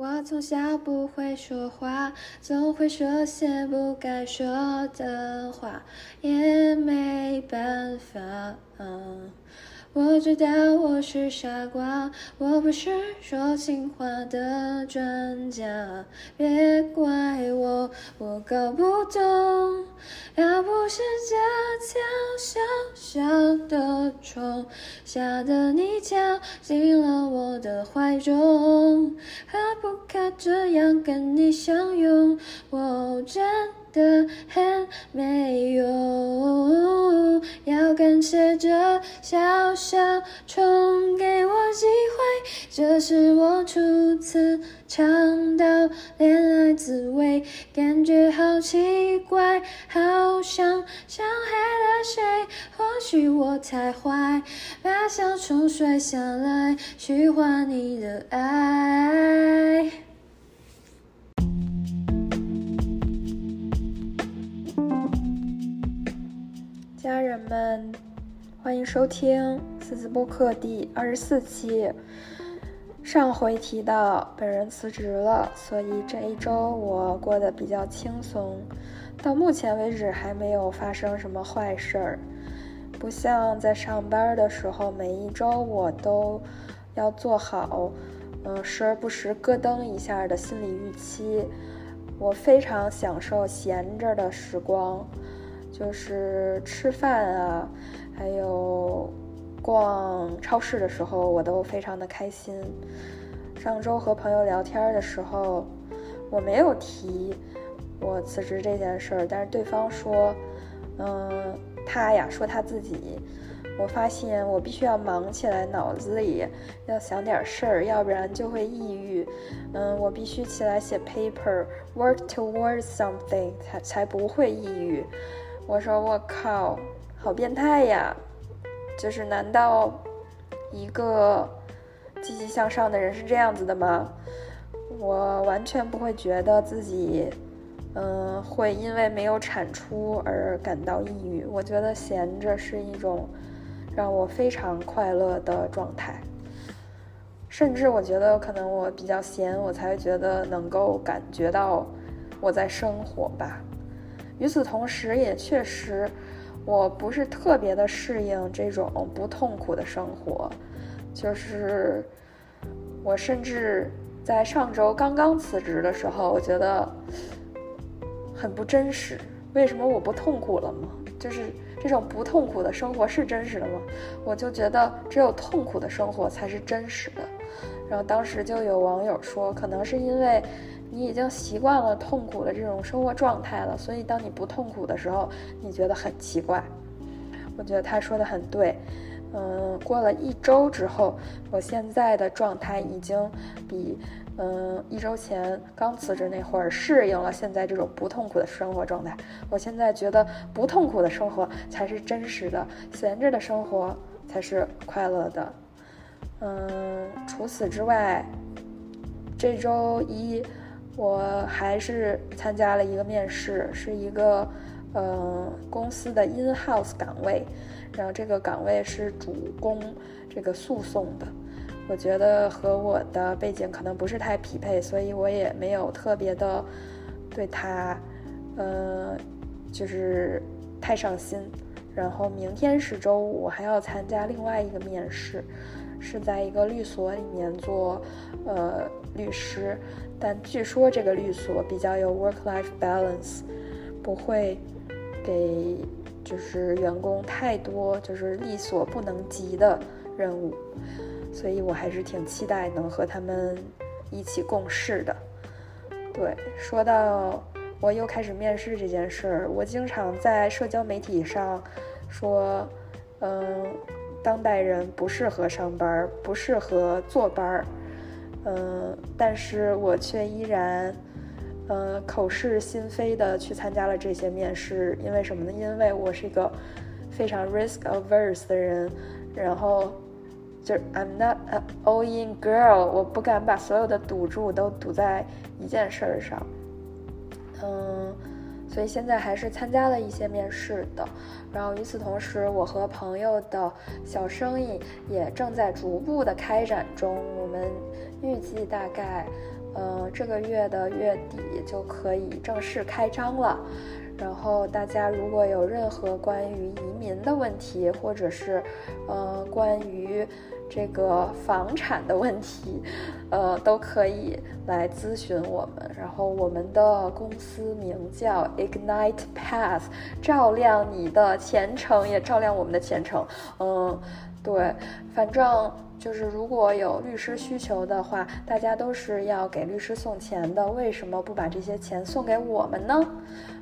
我从小不会说话，总会说些不该说的话，也没办法。我知道我是傻瓜，我不是说情话的专家，别怪我，我搞不懂。要不是这条小小的虫吓得你跳进了我的怀中，何不可这样跟你相拥？我真。的很没用，要感谢这小小虫给我机会，这是我初次尝到恋爱滋味，感觉好奇怪，好像伤害了谁，或许我太坏，把小虫摔下来，去换你的爱。家人们，欢迎收听四字播客第二十四期。上回提到本人辞职了，所以这一周我过得比较轻松。到目前为止还没有发生什么坏事儿，不像在上班的时候，每一周我都要做好，嗯，时而不时咯噔一下的心理预期。我非常享受闲着的时光。就是吃饭啊，还有逛超市的时候，我都非常的开心。上周和朋友聊天的时候，我没有提我辞职这件事儿，但是对方说，嗯，他呀说他自己，我发现我必须要忙起来，脑子里要想点事儿，要不然就会抑郁。嗯，我必须起来写 paper，work towards something，才才不会抑郁。我说我靠，好变态呀！就是难道一个积极向上的人是这样子的吗？我完全不会觉得自己，嗯，会因为没有产出而感到抑郁。我觉得闲着是一种让我非常快乐的状态，甚至我觉得可能我比较闲，我才觉得能够感觉到我在生活吧。与此同时，也确实，我不是特别的适应这种不痛苦的生活。就是我甚至在上周刚刚辞职的时候，我觉得很不真实。为什么我不痛苦了吗？就是这种不痛苦的生活是真实的吗？我就觉得只有痛苦的生活才是真实的。然后当时就有网友说，可能是因为。你已经习惯了痛苦的这种生活状态了，所以当你不痛苦的时候，你觉得很奇怪。我觉得他说的很对。嗯，过了一周之后，我现在的状态已经比嗯一周前刚辞职那会儿适应了现在这种不痛苦的生活状态。我现在觉得不痛苦的生活才是真实的，闲着的生活才是快乐的。嗯，除此之外，这周一。我还是参加了一个面试，是一个，呃，公司的 in house 岗位，然后这个岗位是主攻这个诉讼的，我觉得和我的背景可能不是太匹配，所以我也没有特别的对他，呃，就是太上心。然后明天是周五，我还要参加另外一个面试，是在一个律所里面做，呃，律师。但据说这个律所比较有 work-life balance，不会给就是员工太多就是力所不能及的任务，所以我还是挺期待能和他们一起共事的。对，说到我又开始面试这件事儿，我经常在社交媒体上说，嗯，当代人不适合上班，不适合坐班儿。嗯，但是我却依然，呃，口是心非的去参加了这些面试，因为什么呢？因为我是一个非常 risk averse 的人，然后就是 I'm not a all in girl，我不敢把所有的赌注都赌在一件事儿上，嗯。所以现在还是参加了一些面试的。然后与此同时，我和朋友的小生意也正在逐步的开展中。我们预计大概，嗯，这个月的月底就可以正式开张了。然后大家如果有任何关于移民的问题，或者是，呃，关于这个房产的问题，呃，都可以来咨询我们。然后我们的公司名叫 Ignite Path，照亮你的前程，也照亮我们的前程。嗯，对，反正就是如果有律师需求的话，大家都是要给律师送钱的，为什么不把这些钱送给我们呢？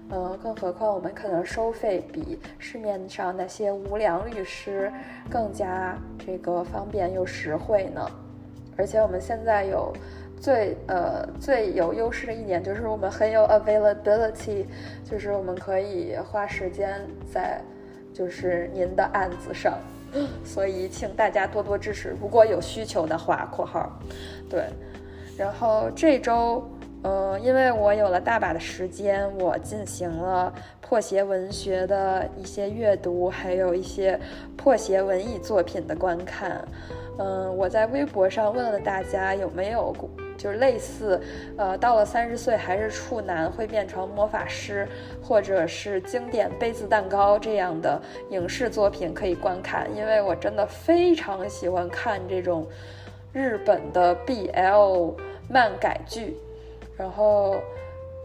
呃，更何况我们可能收费比市面上那些无良律师更加这个方便又实惠呢。而且我们现在有最呃最有优势的一点就是我们很有 availability，就是我们可以花时间在就是您的案子上，所以请大家多多支持。如果有需求的话（括号），对，然后这周。嗯，因为我有了大把的时间，我进行了破鞋文学的一些阅读，还有一些破鞋文艺作品的观看。嗯，我在微博上问了大家有没有就是类似，呃，到了三十岁还是处男会变成魔法师，或者是经典杯子蛋糕这样的影视作品可以观看，因为我真的非常喜欢看这种日本的 BL 漫改剧。然后，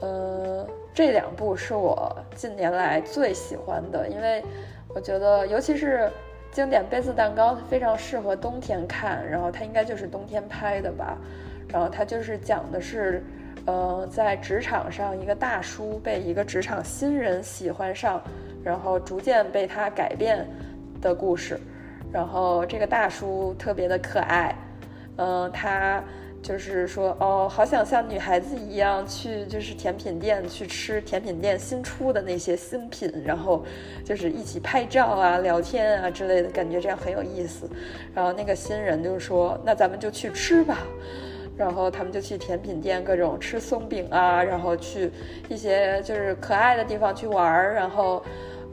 嗯，这两部是我近年来最喜欢的，因为我觉得，尤其是经典杯子蛋糕，非常适合冬天看。然后它应该就是冬天拍的吧。然后它就是讲的是，呃，在职场上一个大叔被一个职场新人喜欢上，然后逐渐被他改变的故事。然后这个大叔特别的可爱，嗯，他。就是说，哦，好想像女孩子一样去，就是甜品店去吃甜品店新出的那些新品，然后就是一起拍照啊、聊天啊之类的，感觉这样很有意思。然后那个新人就说：“那咱们就去吃吧。”然后他们就去甜品店各种吃松饼啊，然后去一些就是可爱的地方去玩儿。然后，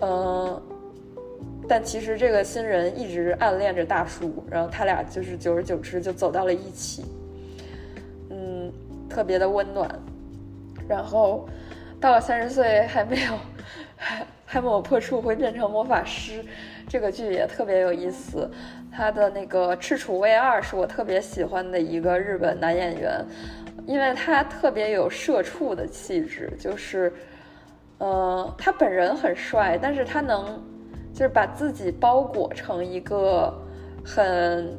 嗯，但其实这个新人一直暗恋着大叔，然后他俩就是久而久之就走到了一起。特别的温暖，然后到了三十岁还没有还还没有破处会变成魔法师，这个剧也特别有意思。他的那个赤楚卫二是我特别喜欢的一个日本男演员，因为他特别有社畜的气质，就是，呃，他本人很帅，但是他能就是把自己包裹成一个很。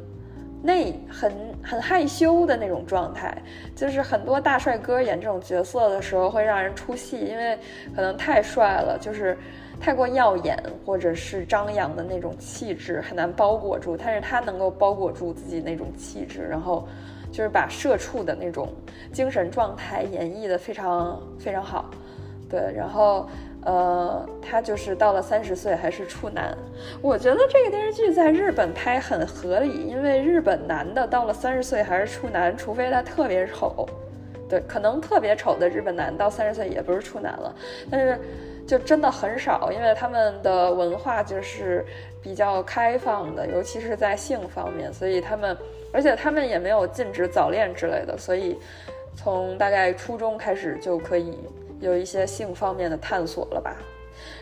内很很害羞的那种状态，就是很多大帅哥演这种角色的时候会让人出戏，因为可能太帅了，就是太过耀眼或者是张扬的那种气质很难包裹住，但是他能够包裹住自己那种气质，然后就是把社畜的那种精神状态演绎的非常非常好，对，然后。呃，他就是到了三十岁还是处男，我觉得这个电视剧在日本拍很合理，因为日本男的到了三十岁还是处男，除非他特别丑，对，可能特别丑的日本男到三十岁也不是处男了，但是就真的很少，因为他们的文化就是比较开放的，尤其是在性方面，所以他们，而且他们也没有禁止早恋之类的，所以从大概初中开始就可以。有一些性方面的探索了吧，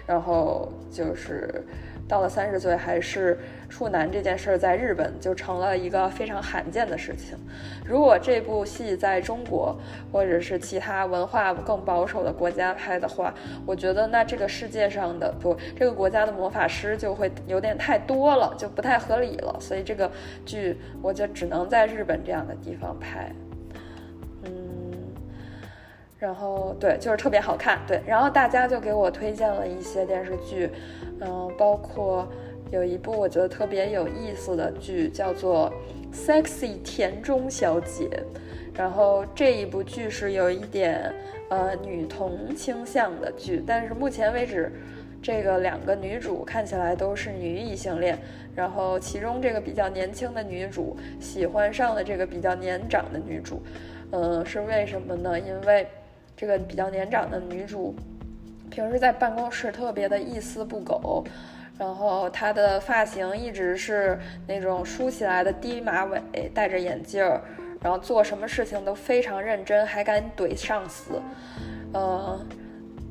然后就是到了三十岁还是处男这件事儿，在日本就成了一个非常罕见的事情。如果这部戏在中国或者是其他文化更保守的国家拍的话，我觉得那这个世界上的不，这个国家的魔法师就会有点太多了，就不太合理了。所以这个剧我就只能在日本这样的地方拍。然后对，就是特别好看。对，然后大家就给我推荐了一些电视剧，嗯，包括有一部我觉得特别有意思的剧，叫做《Sexy 田中小姐》。然后这一部剧是有一点呃女同倾向的剧，但是目前为止，这个两个女主看起来都是女异性恋。然后其中这个比较年轻的女主喜欢上了这个比较年长的女主，嗯，是为什么呢？因为这个比较年长的女主，平时在办公室特别的一丝不苟，然后她的发型一直是那种梳起来的低马尾，戴着眼镜儿，然后做什么事情都非常认真，还敢怼上司。呃，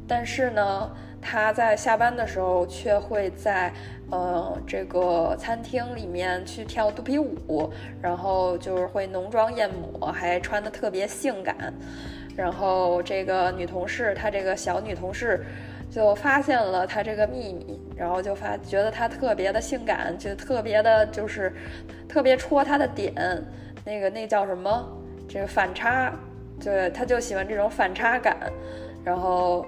但是呢，他在下班的时候却会在呃这个餐厅里面去跳肚皮舞，然后就是会浓妆艳抹，还穿的特别性感。然后这个女同事，她这个小女同事就发现了她这个秘密，然后就发觉得她特别的性感，就特别的就是特别戳她的点，那个那叫什么？这个反差，对，她就喜欢这种反差感，然后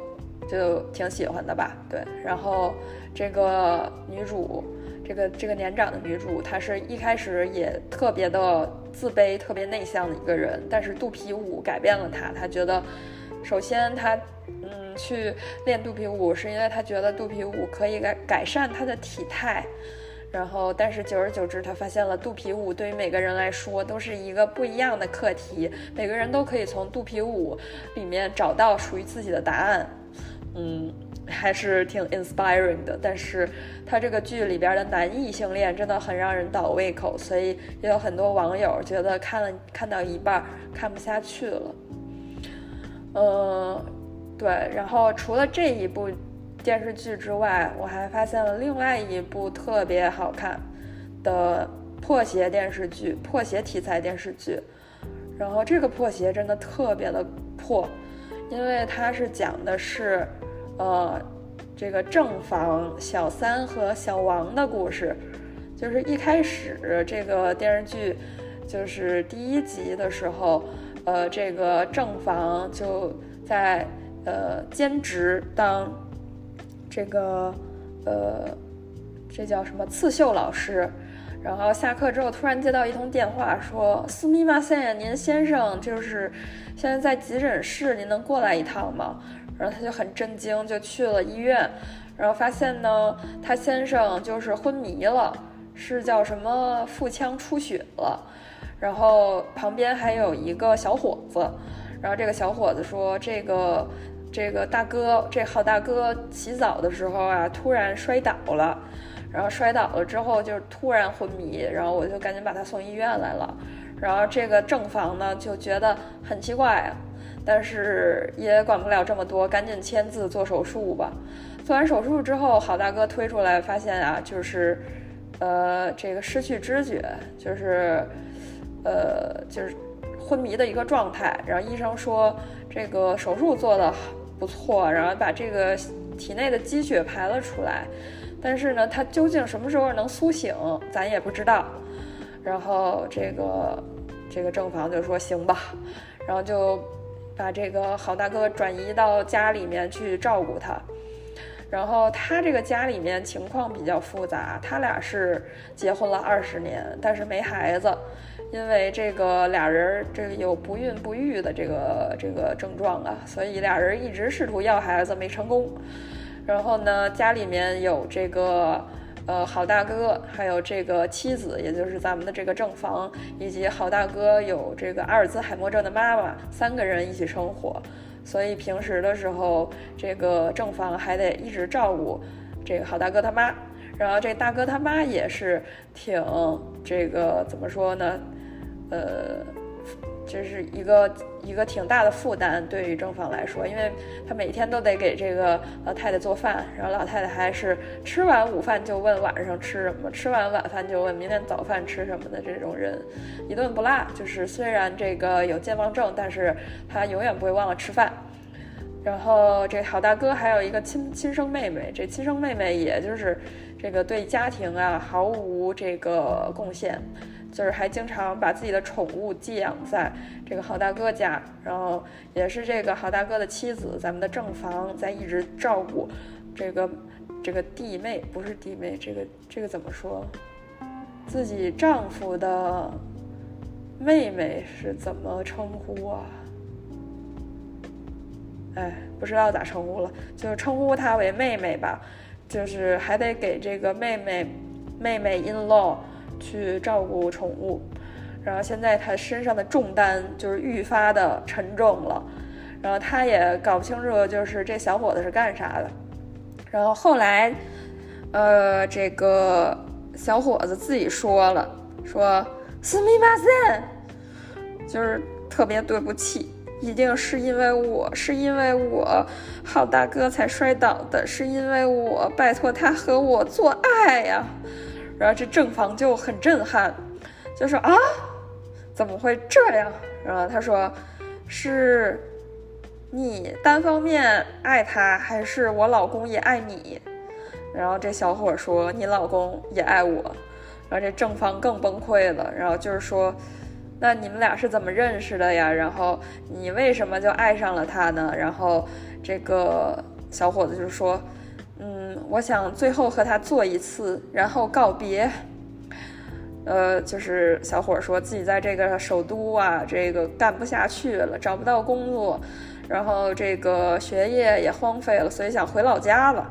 就挺喜欢的吧？对，然后这个女主。这个这个年长的女主，她是一开始也特别的自卑、特别内向的一个人，但是肚皮舞改变了她。她觉得，首先她嗯去练肚皮舞，是因为她觉得肚皮舞可以改改善她的体态。然后，但是久而久之，她发现了肚皮舞对于每个人来说都是一个不一样的课题，每个人都可以从肚皮舞里面找到属于自己的答案。嗯。还是挺 inspiring 的，但是他这个剧里边的男异性恋真的很让人倒胃口，所以也有很多网友觉得看了看到一半看不下去了。嗯，对，然后除了这一部电视剧之外，我还发现了另外一部特别好看的破鞋电视剧，破鞋题材电视剧。然后这个破鞋真的特别的破，因为它是讲的是。呃，这个正房小三和小王的故事，就是一开始这个电视剧，就是第一集的时候，呃，这个正房就在呃兼职当这个呃这叫什么刺绣老师，然后下课之后突然接到一通电话，说斯密马森，您先生就是现在在急诊室，您能过来一趟吗？然后他就很震惊，就去了医院，然后发现呢，他先生就是昏迷了，是叫什么腹腔出血了，然后旁边还有一个小伙子，然后这个小伙子说，这个这个大哥，这好大哥洗澡的时候啊，突然摔倒了，然后摔倒了之后就突然昏迷，然后我就赶紧把他送医院来了，然后这个正房呢就觉得很奇怪。但是也管不了这么多，赶紧签字做手术吧。做完手术之后，好大哥推出来发现啊，就是，呃，这个失去知觉，就是，呃，就是昏迷的一个状态。然后医生说这个手术做的不错，然后把这个体内的积血排了出来。但是呢，他究竟什么时候能苏醒，咱也不知道。然后这个这个正房就说行吧，然后就。把这个好大哥转移到家里面去照顾他，然后他这个家里面情况比较复杂，他俩是结婚了二十年，但是没孩子，因为这个俩人这个有不孕不育的这个这个症状啊，所以俩人一直试图要孩子没成功。然后呢，家里面有这个。呃，好大哥，还有这个妻子，也就是咱们的这个正房，以及好大哥有这个阿尔兹海默症的妈妈，三个人一起生活，所以平时的时候，这个正房还得一直照顾这个好大哥他妈，然后这大哥他妈也是挺这个怎么说呢？呃。这是一个一个挺大的负担，对于正房来说，因为他每天都得给这个老太太做饭，然后老太太还是吃完午饭就问晚上吃什么，吃完晚饭就问明天早饭吃什么的这种人，一顿不落。就是虽然这个有健忘症，但是他永远不会忘了吃饭。然后这好大哥还有一个亲亲生妹妹，这亲生妹妹也就是这个对家庭啊毫无这个贡献。就是还经常把自己的宠物寄养在这个好大哥家，然后也是这个好大哥的妻子，咱们的正房在一直照顾这个这个弟妹，不是弟妹，这个这个怎么说？自己丈夫的妹妹是怎么称呼啊？哎，不知道咋称呼了，就称呼她为妹妹吧。就是还得给这个妹妹妹妹 in law。去照顾宠物，然后现在他身上的重担就是愈发的沉重了，然后他也搞不清楚就是这小伙子是干啥的。然后后来，呃，这个小伙子自己说了，说斯密马森，就是特别对不起。一定是因为我是因为我好大哥才摔倒的，是因为我拜托他和我做爱呀。然后这正房就很震撼，就说啊，怎么会这样？然后他说，是你单方面爱他，还是我老公也爱你？然后这小伙说，你老公也爱我。然后这正方更崩溃了，然后就是说。那你们俩是怎么认识的呀？然后你为什么就爱上了他呢？然后这个小伙子就说：“嗯，我想最后和他做一次，然后告别。”呃，就是小伙说自己在这个首都啊，这个干不下去了，找不到工作，然后这个学业也荒废了，所以想回老家了。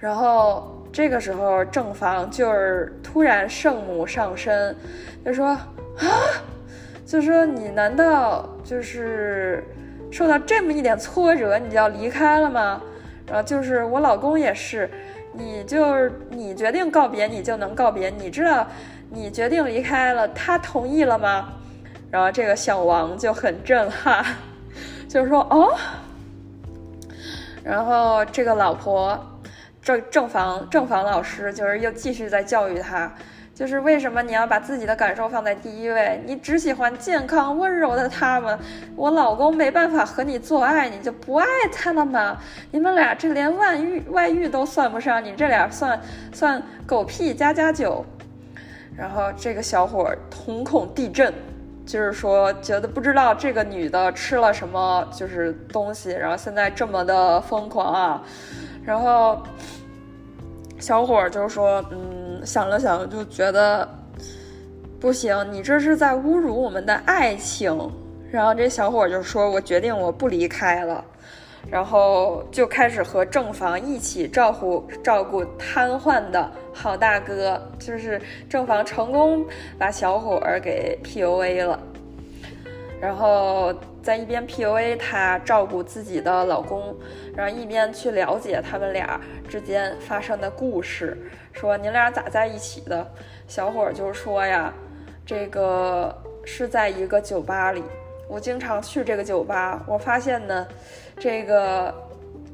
然后这个时候正房就是突然圣母上身，就说：“啊！”就说你难道就是受到这么一点挫折，你就要离开了吗？然后就是我老公也是，你就你决定告别，你就能告别。你知道你决定离开了，他同意了吗？然后这个小王就很震撼，就是说哦。然后这个老婆正正房正房老师就是又继续在教育他。就是为什么你要把自己的感受放在第一位？你只喜欢健康温柔的他们？我老公没办法和你做爱，你就不爱他了吗？你们俩这连外遇外遇都算不上，你这俩算算狗屁加加酒。然后这个小伙瞳孔地震，就是说觉得不知道这个女的吃了什么就是东西，然后现在这么的疯狂啊。然后小伙就说，嗯。想了想，就觉得不行，你这是在侮辱我们的爱情。然后这小伙就说：“我决定我不离开了。”然后就开始和正房一起照顾照顾瘫痪的好大哥，就是正房成功把小伙儿给 PUA 了。然后在一边 PUA 他照顾自己的老公，然后一边去了解他们俩之间发生的故事。说你俩咋在一起的？小伙就说呀，这个是在一个酒吧里，我经常去这个酒吧。我发现呢，这个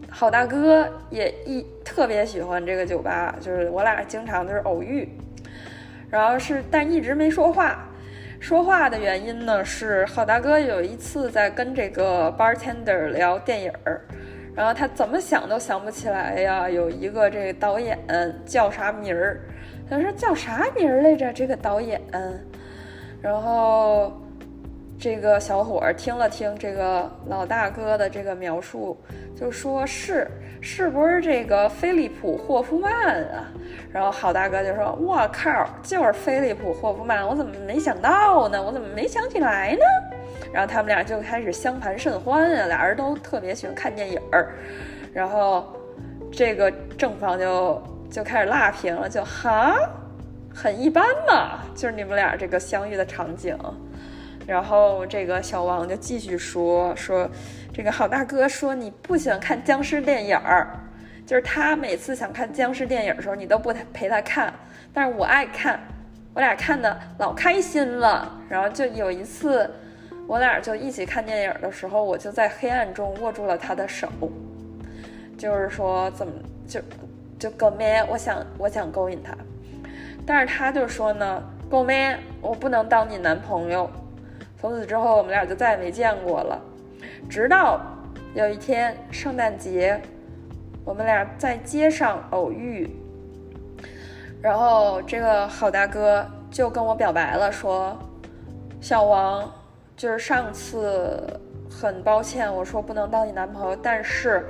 好大哥也一特别喜欢这个酒吧，就是我俩经常就是偶遇。然后是但一直没说话，说话的原因呢是好大哥有一次在跟这个 bartender 聊电影儿。然后他怎么想都想不起来呀，有一个这个导演叫啥名儿？他说叫啥名儿来着？这个导演。然后这个小伙儿听了听这个老大哥的这个描述，就说是是不是这个菲利普霍夫曼啊？然后好大哥就说：“我靠，就是菲利普霍夫曼，我怎么没想到呢？我怎么没想起来呢？”然后他们俩就开始相谈甚欢啊，俩人都特别喜欢看电影儿。然后这个正方就就开始辣评了，就哈，很一般嘛，就是你们俩这个相遇的场景。然后这个小王就继续说说，这个好大哥说你不喜欢看僵尸电影儿，就是他每次想看僵尸电影的时候，你都不陪他看，但是我爱看，我俩看的老开心了。然后就有一次。我俩就一起看电影的时候，我就在黑暗中握住了他的手，就是说怎么就就狗妹，我想我想勾引他，但是他就说呢，狗妹，我不能当你男朋友。从此之后，我们俩就再也没见过了。直到有一天圣诞节，我们俩在街上偶遇，然后这个好大哥就跟我表白了，说小王。就是上次很抱歉，我说不能当你男朋友，但是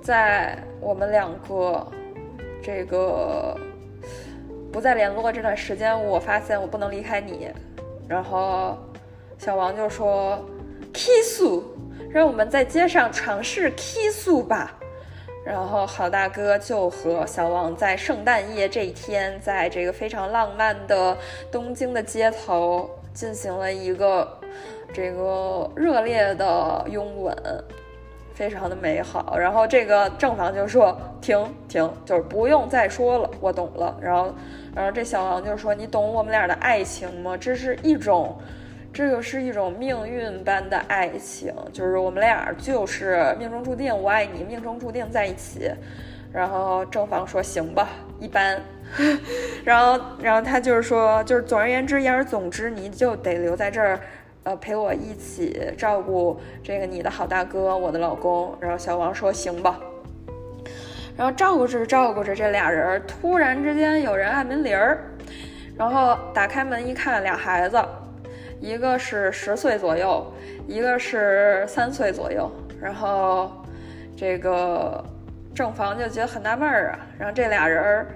在我们两个这个不再联络这段时间，我发现我不能离开你。然后小王就说：“kiss，让我们在街上尝试 kiss 吧。”然后好大哥就和小王在圣诞夜这一天，在这个非常浪漫的东京的街头。进行了一个这个热烈的拥吻，非常的美好。然后这个正房就说：“停停，就是不用再说了，我懂了。”然后，然后这小王就说：“你懂我们俩的爱情吗？这是一种。”这个是一种命运般的爱情，就是我们俩就是命中注定，我爱你，命中注定在一起。然后正房说行吧，一般。然后，然后他就是说，就是总而言之，言而总之，你就得留在这儿，呃，陪我一起照顾这个你的好大哥，我的老公。然后小王说行吧。然后照顾着照顾着，这俩人突然之间有人按门铃儿，然后打开门一看，俩孩子。一个是十岁左右，一个是三岁左右，然后这个正房就觉得很纳闷儿啊，然后这俩人儿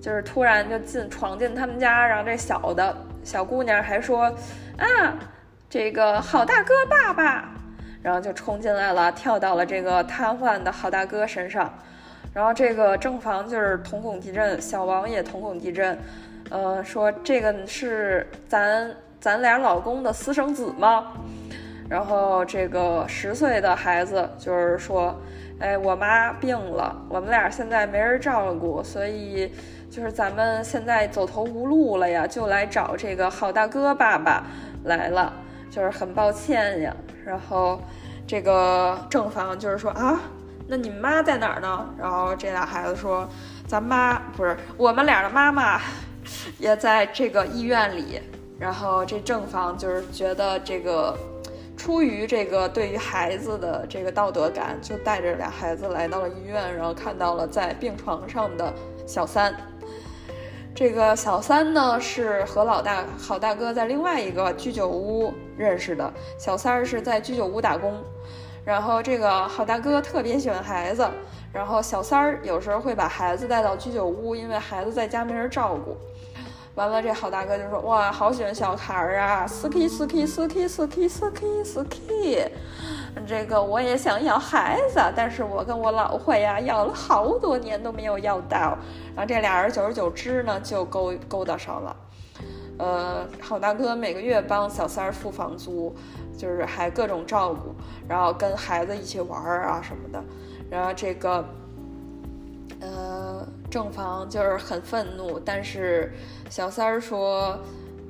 就是突然就进闯进他们家，然后这小的小姑娘还说啊，这个好大哥爸爸，然后就冲进来了，跳到了这个瘫痪的好大哥身上，然后这个正房就是瞳孔地震，小王也瞳孔地震，呃，说这个是咱。咱俩老公的私生子吗？然后这个十岁的孩子就是说，哎，我妈病了，我们俩现在没人照顾，所以就是咱们现在走投无路了呀，就来找这个好大哥爸爸来了，就是很抱歉呀。然后这个正房就是说啊，那你妈在哪儿呢？然后这俩孩子说，咱妈不是我们俩的妈妈，也在这个医院里。然后这正房就是觉得这个，出于这个对于孩子的这个道德感，就带着俩孩子来到了医院，然后看到了在病床上的小三。这个小三呢是和老大好大哥在另外一个居酒屋认识的，小三儿是在居酒屋打工。然后这个好大哥特别喜欢孩子，然后小三儿有时候会把孩子带到居酒屋，因为孩子在家没人照顾。完了，这好大哥就说：“哇，好喜欢小孩儿啊，ski ski ski ski ski ski，这个我也想要孩子，但是我跟我老婆呀要了好多年都没有要到。然后这俩人久而久之呢就勾勾搭上了。呃，好大哥每个月帮小三儿付房租，就是还各种照顾，然后跟孩子一起玩儿啊什么的。然后这个，呃。”正房就是很愤怒，但是小三儿说，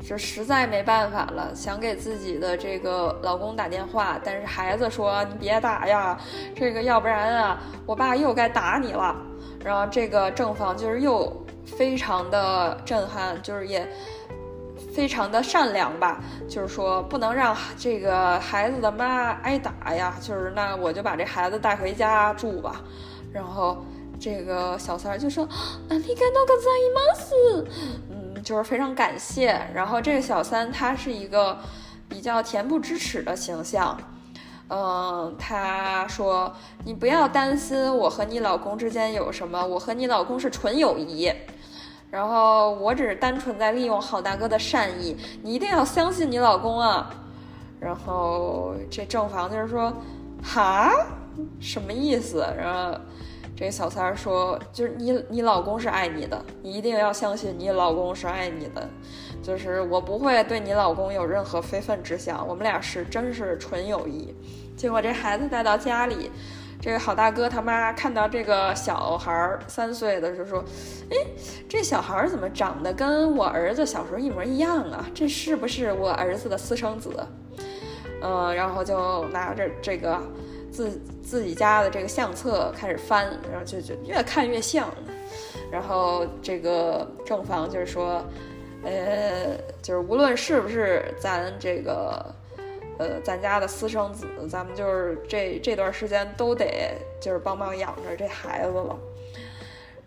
这实在没办法了，想给自己的这个老公打电话，但是孩子说你别打呀，这个要不然啊，我爸又该打你了。然后这个正房就是又非常的震撼，就是也非常的善良吧，就是说不能让这个孩子的妈挨打呀，就是那我就把这孩子带回家住吧，然后。这个小三儿就说：“啊，你感到个在意吗？是，嗯，就是非常感谢。然后这个小三他是一个比较恬不知耻的形象，嗯，他说你不要担心我和你老公之间有什么，我和你老公是纯友谊，然后我只是单纯在利用好大哥的善意，你一定要相信你老公啊。然后这正房就是说，哈，什么意思？然后。这个小三儿说：“就是你，你老公是爱你的，你一定要相信你老公是爱你的。就是我不会对你老公有任何非分之想，我们俩是真是纯友谊。”结果这孩子带到家里，这个好大哥他妈看到这个小孩儿三岁的就说：“哎，这小孩儿怎么长得跟我儿子小时候一模一样啊？这是不是我儿子的私生子？”嗯，然后就拿着这个。自自己家的这个相册开始翻，然后就就越看越像。然后这个正房就是说，呃，就是无论是不是咱这个，呃，咱家的私生子，咱们就是这这段时间都得就是帮忙养着这孩子了。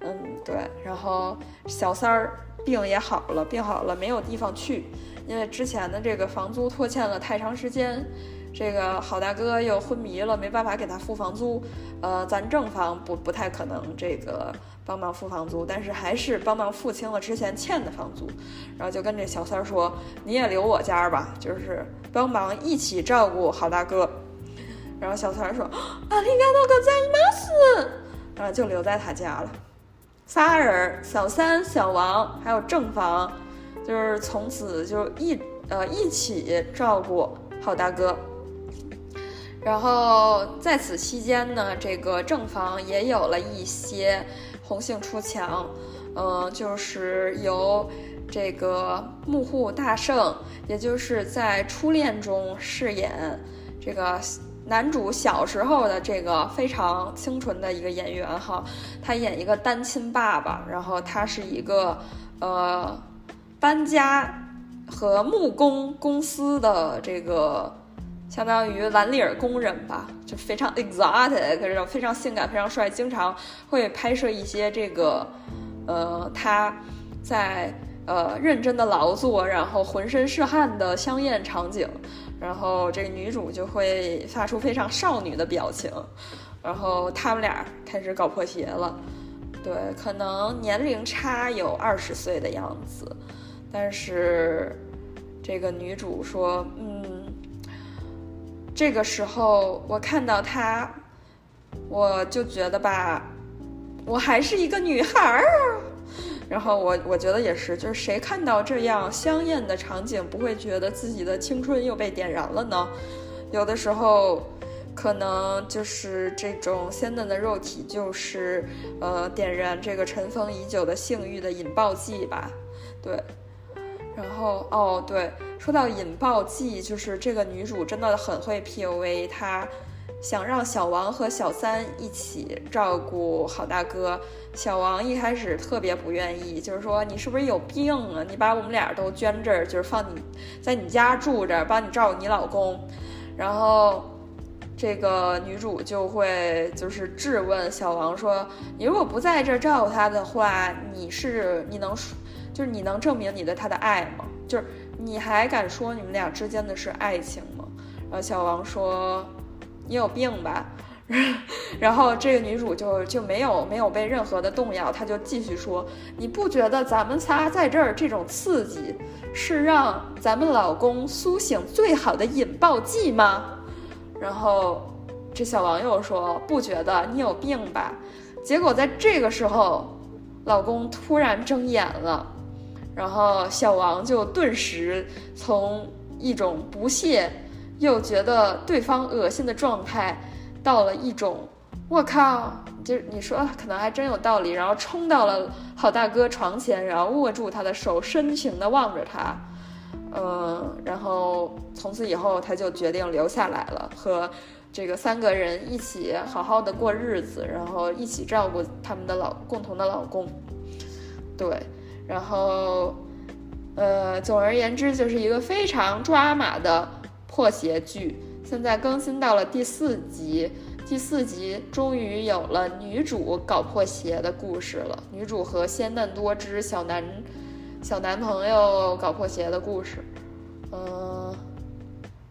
嗯，对。然后小三儿病也好了，病好了没有地方去，因为之前的这个房租拖欠了太长时间。这个好大哥又昏迷了，没办法给他付房租，呃，咱正房不不太可能这个帮忙付房租，但是还是帮忙付清了之前欠的房租，然后就跟这小三儿说，你也留我家吧，就是帮忙一起照顾好大哥。然后小三儿说，啊，你干那个在吗？是，然后就留在他家了。仨人，小三、小王还有正房，就是从此就一呃一起照顾。好大哥。然后在此期间呢，这个正方也有了一些红杏出墙，嗯，就是由这个幕户大圣，也就是在初恋中饰演这个男主小时候的这个非常清纯的一个演员哈，他演一个单亲爸爸，然后他是一个呃搬家和木工公司的这个。相当于蓝领工人吧，就非常 exotic，这种非常性感、非常帅，经常会拍摄一些这个，呃，他在呃认真的劳作，然后浑身是汗的香艳场景，然后这个女主就会发出非常少女的表情，然后他们俩开始搞破鞋了，对，可能年龄差有二十岁的样子，但是这个女主说，嗯。这个时候，我看到他，我就觉得吧，我还是一个女孩儿。然后我我觉得也是，就是谁看到这样香艳的场景，不会觉得自己的青春又被点燃了呢？有的时候，可能就是这种鲜嫩的肉体，就是呃点燃这个尘封已久的性欲的引爆剂吧？对。然后哦，对，说到引爆剂，就是这个女主真的很会 P U A，她想让小王和小三一起照顾好大哥。小王一开始特别不愿意，就是说你是不是有病啊？你把我们俩都捐这儿，就是放你在你家住着，帮你照顾你老公。然后这个女主就会就是质问小王说：“你如果不在这儿照顾他的话，你是你能？”就是你能证明你对他的爱吗？就是你还敢说你们俩之间的是爱情吗？然后小王说：“你有病吧？” 然后这个女主就就没有没有被任何的动摇，她就继续说：“你不觉得咱们仨在这儿这种刺激是让咱们老公苏醒最好的引爆剂吗？”然后这小王又说：“不觉得，你有病吧？”结果在这个时候，老公突然睁眼了。然后小王就顿时从一种不屑又觉得对方恶心的状态，到了一种我靠，就是你说可能还真有道理。然后冲到了好大哥床前，然后握住他的手，深情地望着他。嗯，然后从此以后他就决定留下来了，和这个三个人一起好好的过日子，然后一起照顾他们的老共同的老公。对。然后，呃，总而言之，就是一个非常抓马的破鞋剧。现在更新到了第四集，第四集终于有了女主搞破鞋的故事了。女主和鲜嫩多汁小男小男朋友搞破鞋的故事。嗯，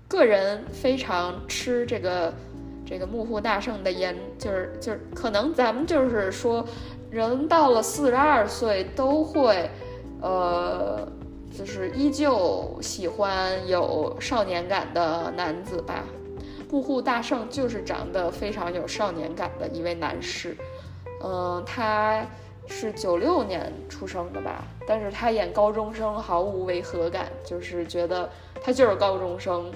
个人非常吃这个这个幕户大圣的颜，就是就是可能咱们就是说。人到了四十二岁都会，呃，就是依旧喜欢有少年感的男子吧。幕户大圣就是长得非常有少年感的一位男士，嗯，他是九六年出生的吧，但是他演高中生毫无违和感，就是觉得他就是高中生，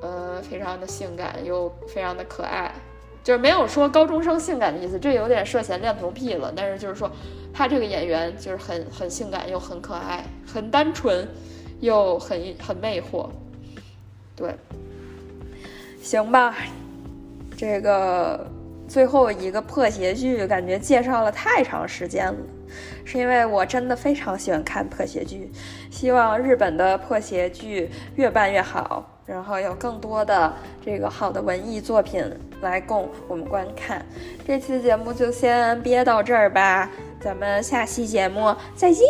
呃，非常的性感又非常的可爱。就是没有说高中生性感的意思，这有点涉嫌恋童癖了。但是就是说，他这个演员就是很很性感又很可爱，很单纯，又很很魅惑。对，行吧，这个最后一个破鞋剧，感觉介绍了太长时间了，是因为我真的非常喜欢看破鞋剧，希望日本的破鞋剧越办越好。然后有更多的这个好的文艺作品来供我们观看，这期节目就先憋到这儿吧，咱们下期节目再见。